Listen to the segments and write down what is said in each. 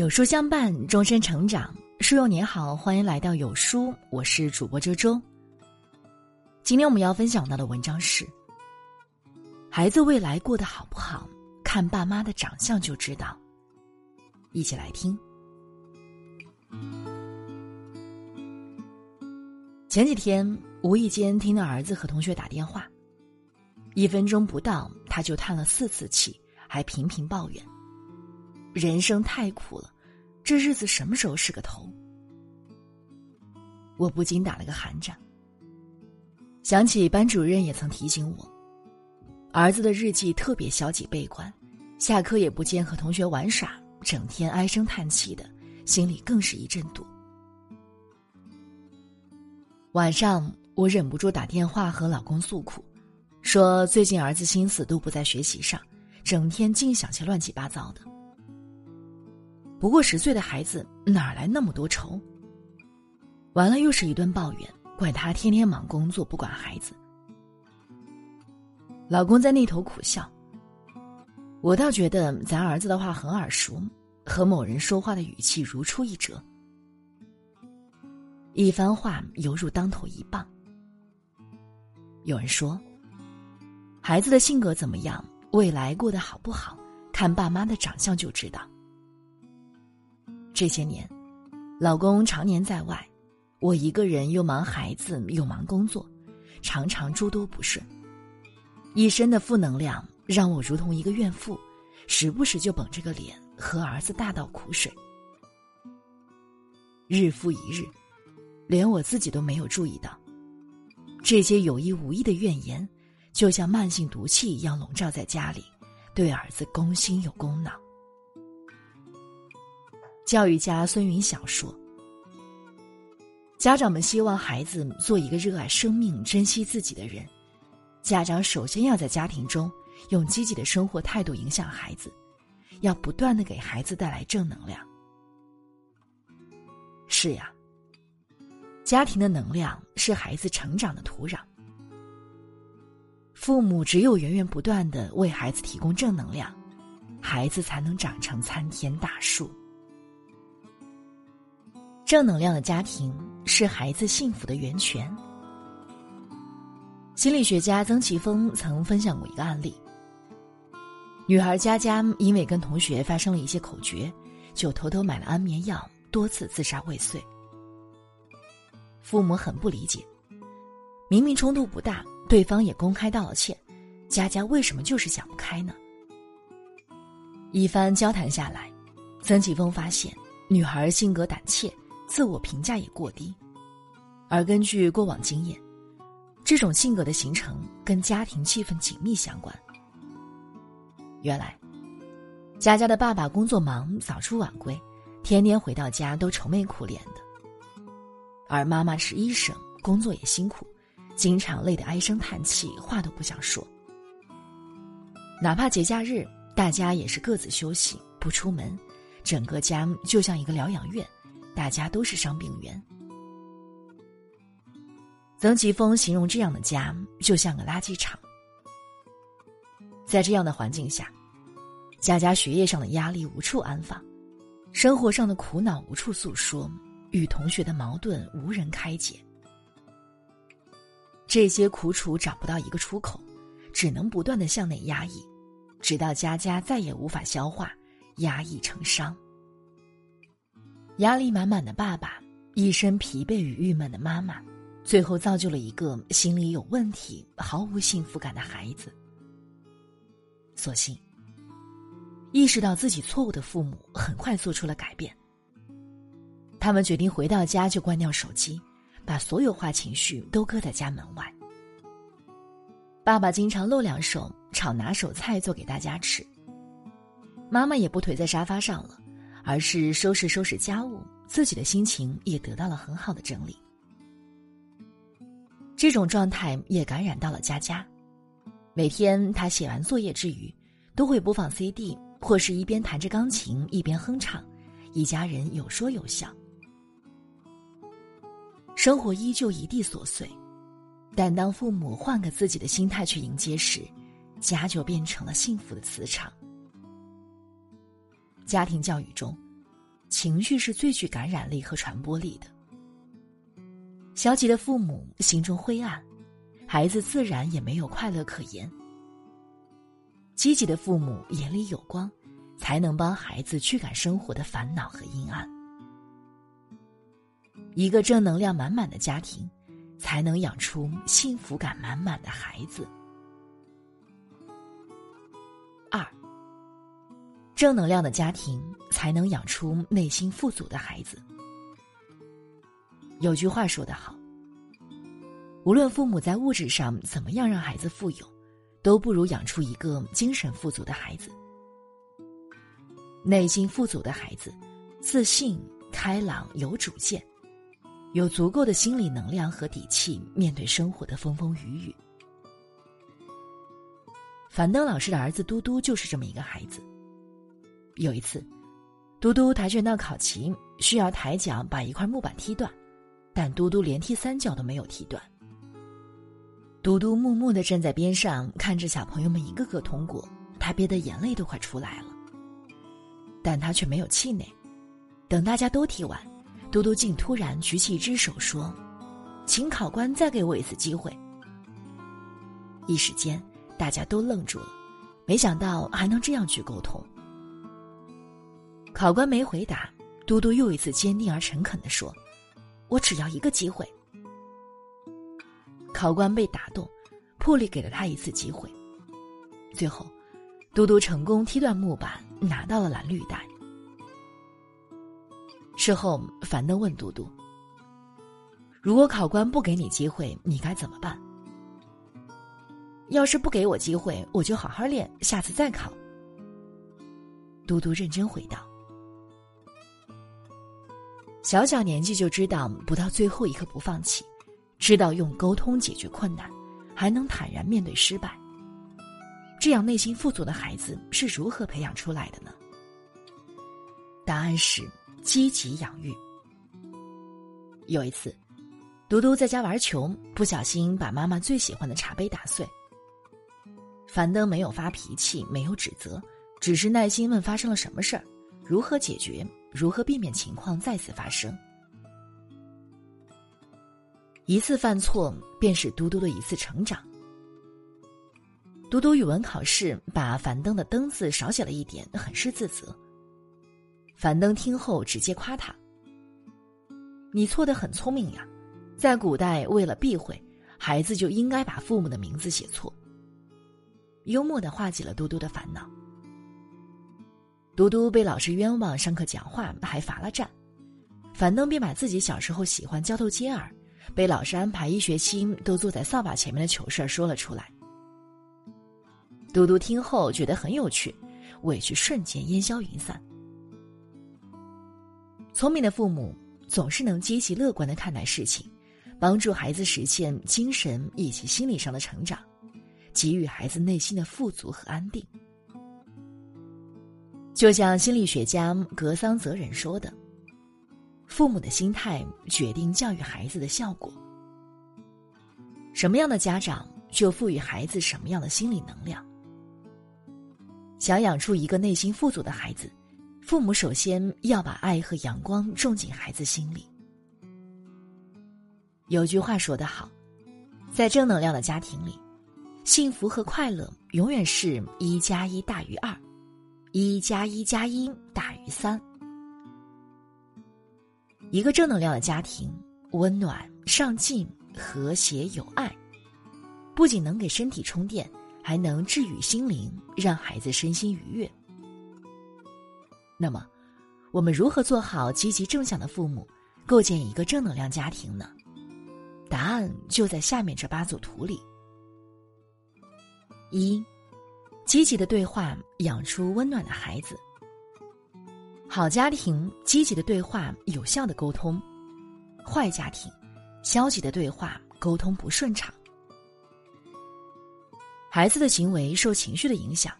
有书相伴，终身成长。书友你好，欢迎来到有书，我是主播周周。今天我们要分享到的文章是：孩子未来过得好不好，看爸妈的长相就知道。一起来听。前几天无意间听到儿子和同学打电话，一分钟不到他就叹了四次气，还频频抱怨。人生太苦了，这日子什么时候是个头？我不禁打了个寒战。想起班主任也曾提醒我，儿子的日记特别消极悲观，下课也不见和同学玩耍，整天唉声叹气的，心里更是一阵堵。晚上我忍不住打电话和老公诉苦，说最近儿子心思都不在学习上，整天净想些乱七八糟的。不过十岁的孩子哪来那么多愁？完了又是一顿抱怨，怪他天天忙工作不管孩子。老公在那头苦笑。我倒觉得咱儿子的话很耳熟，和某人说话的语气如出一辙。一番话犹如当头一棒。有人说，孩子的性格怎么样，未来过得好不好，看爸妈的长相就知道。这些年，老公常年在外，我一个人又忙孩子又忙工作，常常诸多不顺，一身的负能量让我如同一个怨妇，时不时就绷着个脸和儿子大倒苦水。日复一日，连我自己都没有注意到，这些有意无意的怨言，就像慢性毒气一样笼罩在家里，对儿子攻心又攻脑。教育家孙云晓说：“家长们希望孩子做一个热爱生命、珍惜自己的人。家长首先要在家庭中用积极的生活态度影响孩子，要不断的给孩子带来正能量。是呀，家庭的能量是孩子成长的土壤。父母只有源源不断的为孩子提供正能量，孩子才能长成参天大树。”正能量的家庭是孩子幸福的源泉。心理学家曾奇峰曾分享过一个案例：女孩佳佳因为跟同学发生了一些口角，就偷偷买了安眠药，多次自杀未遂。父母很不理解，明明冲突不大，对方也公开道了歉，佳佳为什么就是想不开呢？一番交谈下来，曾奇峰发现女孩性格胆怯。自我评价也过低，而根据过往经验，这种性格的形成跟家庭气氛紧密相关。原来，佳佳的爸爸工作忙，早出晚归，天天回到家都愁眉苦脸的；而妈妈是医生，工作也辛苦，经常累得唉声叹气，话都不想说。哪怕节假日，大家也是各自休息，不出门，整个家就像一个疗养院。大家都是伤病员。曾奇峰形容这样的家就像个垃圾场。在这样的环境下，佳佳学业上的压力无处安放，生活上的苦恼无处诉说，与同学的矛盾无人开解。这些苦楚找不到一个出口，只能不断的向内压抑，直到佳佳再也无法消化，压抑成伤。压力满满的爸爸，一身疲惫与郁闷的妈妈，最后造就了一个心理有问题、毫无幸福感的孩子。所幸，意识到自己错误的父母很快做出了改变。他们决定回到家就关掉手机，把所有坏情绪都搁在家门外。爸爸经常露两手炒拿手菜做给大家吃，妈妈也不颓在沙发上了。而是收拾收拾家务，自己的心情也得到了很好的整理。这种状态也感染到了佳佳，每天他写完作业之余，都会播放 CD，或是一边弹着钢琴一边哼唱，一家人有说有笑。生活依旧一地琐碎，但当父母换个自己的心态去迎接时，家就变成了幸福的磁场。家庭教育中，情绪是最具感染力和传播力的。消极的父母心中灰暗，孩子自然也没有快乐可言。积极的父母眼里有光，才能帮孩子驱赶生活的烦恼和阴暗。一个正能量满满的家庭，才能养出幸福感满满的孩子。正能量的家庭才能养出内心富足的孩子。有句话说得好：“无论父母在物质上怎么样让孩子富有，都不如养出一个精神富足的孩子。内心富足的孩子，自信、开朗、有主见，有足够的心理能量和底气面对生活的风风雨雨。”樊登老师的儿子嘟嘟就是这么一个孩子。有一次，嘟嘟跆拳道考勤需要抬脚把一块木板踢断。但嘟嘟连踢三脚都没有踢断。嘟嘟默默的站在边上，看着小朋友们一个个通过，他憋得眼泪都快出来了。但他却没有气馁。等大家都踢完，嘟嘟竟突然举起一只手说：“请考官再给我一次机会。”一时间，大家都愣住了，没想到还能这样去沟通。考官没回答，嘟嘟又一次坚定而诚恳的说。我只要一个机会。考官被打动，破例给了他一次机会。最后，嘟嘟成功踢断木板，拿到了蓝绿带。事后，樊登问嘟嘟：“如果考官不给你机会，你该怎么办？”要是不给我机会，我就好好练，下次再考。嘟嘟认真回答。小小年纪就知道不到最后一刻不放弃，知道用沟通解决困难，还能坦然面对失败。这样内心富足的孩子是如何培养出来的呢？答案是积极养育。有一次，嘟嘟在家玩球，不小心把妈妈最喜欢的茶杯打碎。樊登没有发脾气，没有指责，只是耐心问发生了什么事儿，如何解决。如何避免情况再次发生？一次犯错便是嘟嘟的一次成长。嘟嘟语文考试把樊登的“登”字少写了一点，很是自责。樊登听后直接夸他：“你错的很聪明呀，在古代为了避讳，孩子就应该把父母的名字写错。”幽默的化解了嘟嘟的烦恼。嘟嘟被老师冤枉上课讲话，还罚了站。樊登便把自己小时候喜欢交头接耳，被老师安排一学期都坐在扫把前面的糗事说了出来。嘟嘟听后觉得很有趣，委屈瞬间烟消云散。聪明的父母总是能积极乐观的看待事情，帮助孩子实现精神以及心理上的成长，给予孩子内心的富足和安定。就像心理学家格桑泽人说的：“父母的心态决定教育孩子的效果。什么样的家长，就赋予孩子什么样的心理能量。想养出一个内心富足的孩子，父母首先要把爱和阳光种进孩子心里。有句话说得好，在正能量的家庭里，幸福和快乐永远是一加一大于二。”一加一加一大于三。一个正能量的家庭，温暖、上进、和谐、有爱，不仅能给身体充电，还能治愈心灵，让孩子身心愉悦。那么，我们如何做好积极正向的父母，构建一个正能量家庭呢？答案就在下面这八组图里。一。积极的对话养出温暖的孩子。好家庭，积极的对话，有效的沟通；坏家庭，消极的对话，沟通不顺畅。孩子的行为受情绪的影响，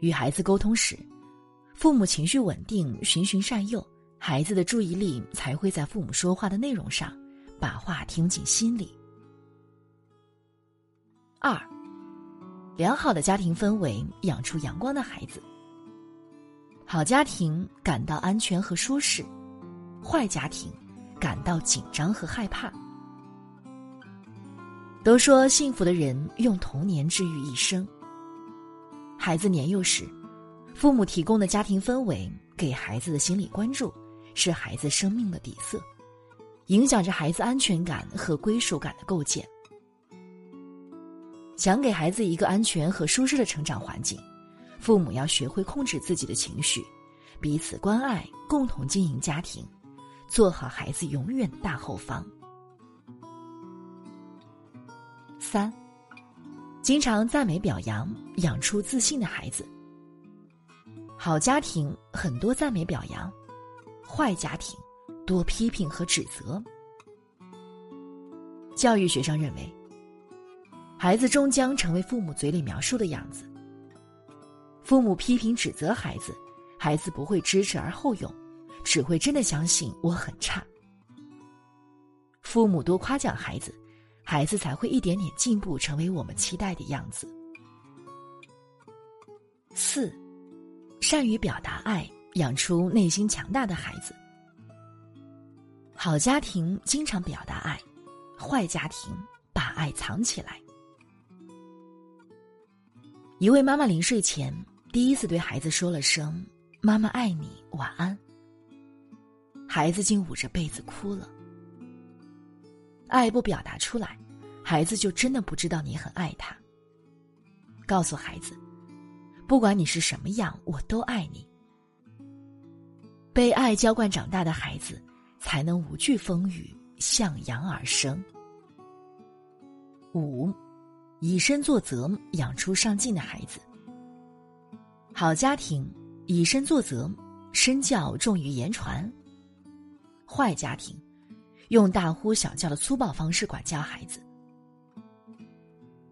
与孩子沟通时，父母情绪稳定，循循善诱，孩子的注意力才会在父母说话的内容上，把话听进心里。二。良好的家庭氛围养出阳光的孩子。好家庭感到安全和舒适，坏家庭感到紧张和害怕。都说幸福的人用童年治愈一生。孩子年幼时，父母提供的家庭氛围给孩子的心理关注，是孩子生命的底色，影响着孩子安全感和归属感的构建。想给孩子一个安全和舒适的成长环境，父母要学会控制自己的情绪，彼此关爱，共同经营家庭，做好孩子永远的大后方。三，经常赞美表扬，养出自信的孩子。好家庭很多赞美表扬，坏家庭多批评和指责。教育学上认为。孩子终将成为父母嘴里描述的样子。父母批评指责孩子，孩子不会知耻而后勇，只会真的相信我很差。父母多夸奖孩子，孩子才会一点点进步，成为我们期待的样子。四，善于表达爱，养出内心强大的孩子。好家庭经常表达爱，坏家庭把爱藏起来。一位妈妈临睡前第一次对孩子说了声“妈妈爱你，晚安”，孩子竟捂着被子哭了。爱不表达出来，孩子就真的不知道你很爱他。告诉孩子，不管你是什么样，我都爱你。被爱浇灌长大的孩子，才能无惧风雨，向阳而生。五。以身作则，养出上进的孩子。好家庭以身作则，身教重于言传。坏家庭用大呼小叫的粗暴方式管教孩子。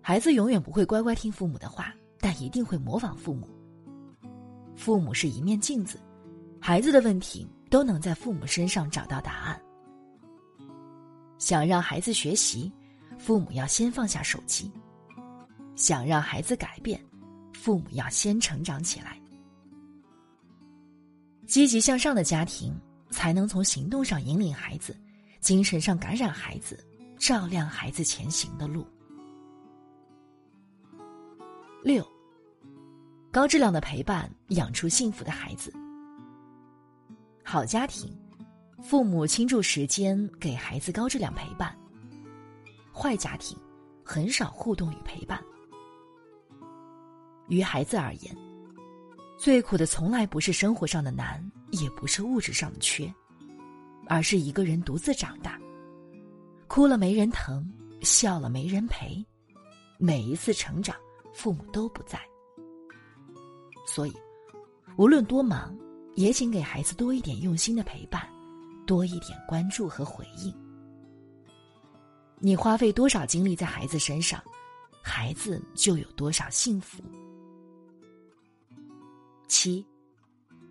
孩子永远不会乖乖听父母的话，但一定会模仿父母。父母是一面镜子，孩子的问题都能在父母身上找到答案。想让孩子学习，父母要先放下手机。想让孩子改变，父母要先成长起来。积极向上的家庭，才能从行动上引领孩子，精神上感染孩子，照亮孩子前行的路。六，高质量的陪伴，养出幸福的孩子。好家庭，父母倾注时间给孩子高质量陪伴。坏家庭，很少互动与陪伴。于孩子而言，最苦的从来不是生活上的难，也不是物质上的缺，而是一个人独自长大，哭了没人疼，笑了没人陪，每一次成长，父母都不在。所以，无论多忙，也请给孩子多一点用心的陪伴，多一点关注和回应。你花费多少精力在孩子身上，孩子就有多少幸福。七，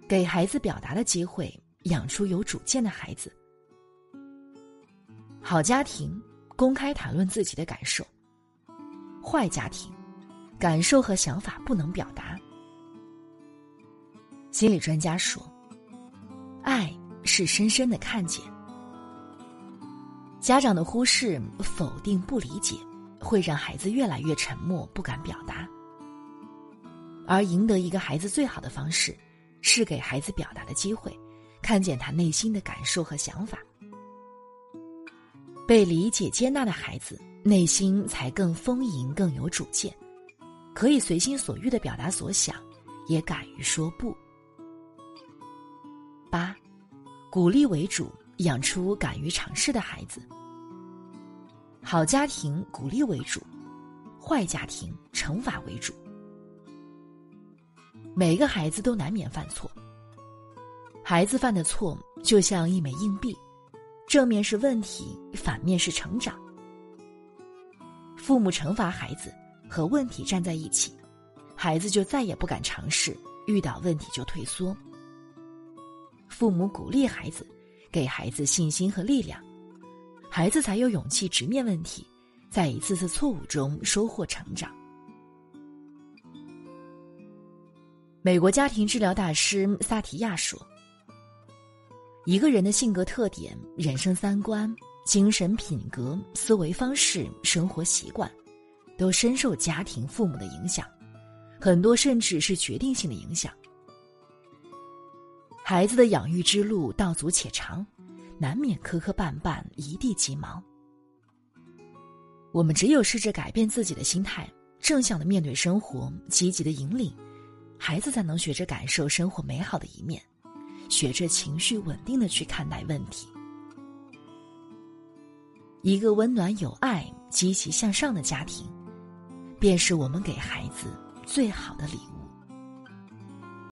给孩子表达的机会，养出有主见的孩子。好家庭公开谈论自己的感受，坏家庭感受和想法不能表达。心理专家说，爱是深深的看见。家长的忽视、否定、不理解，会让孩子越来越沉默，不敢表达。而赢得一个孩子最好的方式，是给孩子表达的机会，看见他内心的感受和想法。被理解接纳的孩子，内心才更丰盈、更有主见，可以随心所欲的表达所想，也敢于说不。八，鼓励为主，养出敢于尝试的孩子。好家庭鼓励为主，坏家庭惩罚为主。每个孩子都难免犯错。孩子犯的错就像一枚硬币，正面是问题，反面是成长。父母惩罚孩子，和问题站在一起，孩子就再也不敢尝试，遇到问题就退缩。父母鼓励孩子，给孩子信心和力量，孩子才有勇气直面问题，在一次次错误中收获成长。美国家庭治疗大师萨提亚说：“一个人的性格特点、人生三观、精神品格、思维方式、生活习惯，都深受家庭父母的影响，很多甚至是决定性的影响。孩子的养育之路道阻且长，难免磕磕绊绊，一地鸡毛。我们只有试着改变自己的心态，正向的面对生活，积极的引领。”孩子才能学着感受生活美好的一面，学着情绪稳定的去看待问题。一个温暖有爱、积极向上的家庭，便是我们给孩子最好的礼物。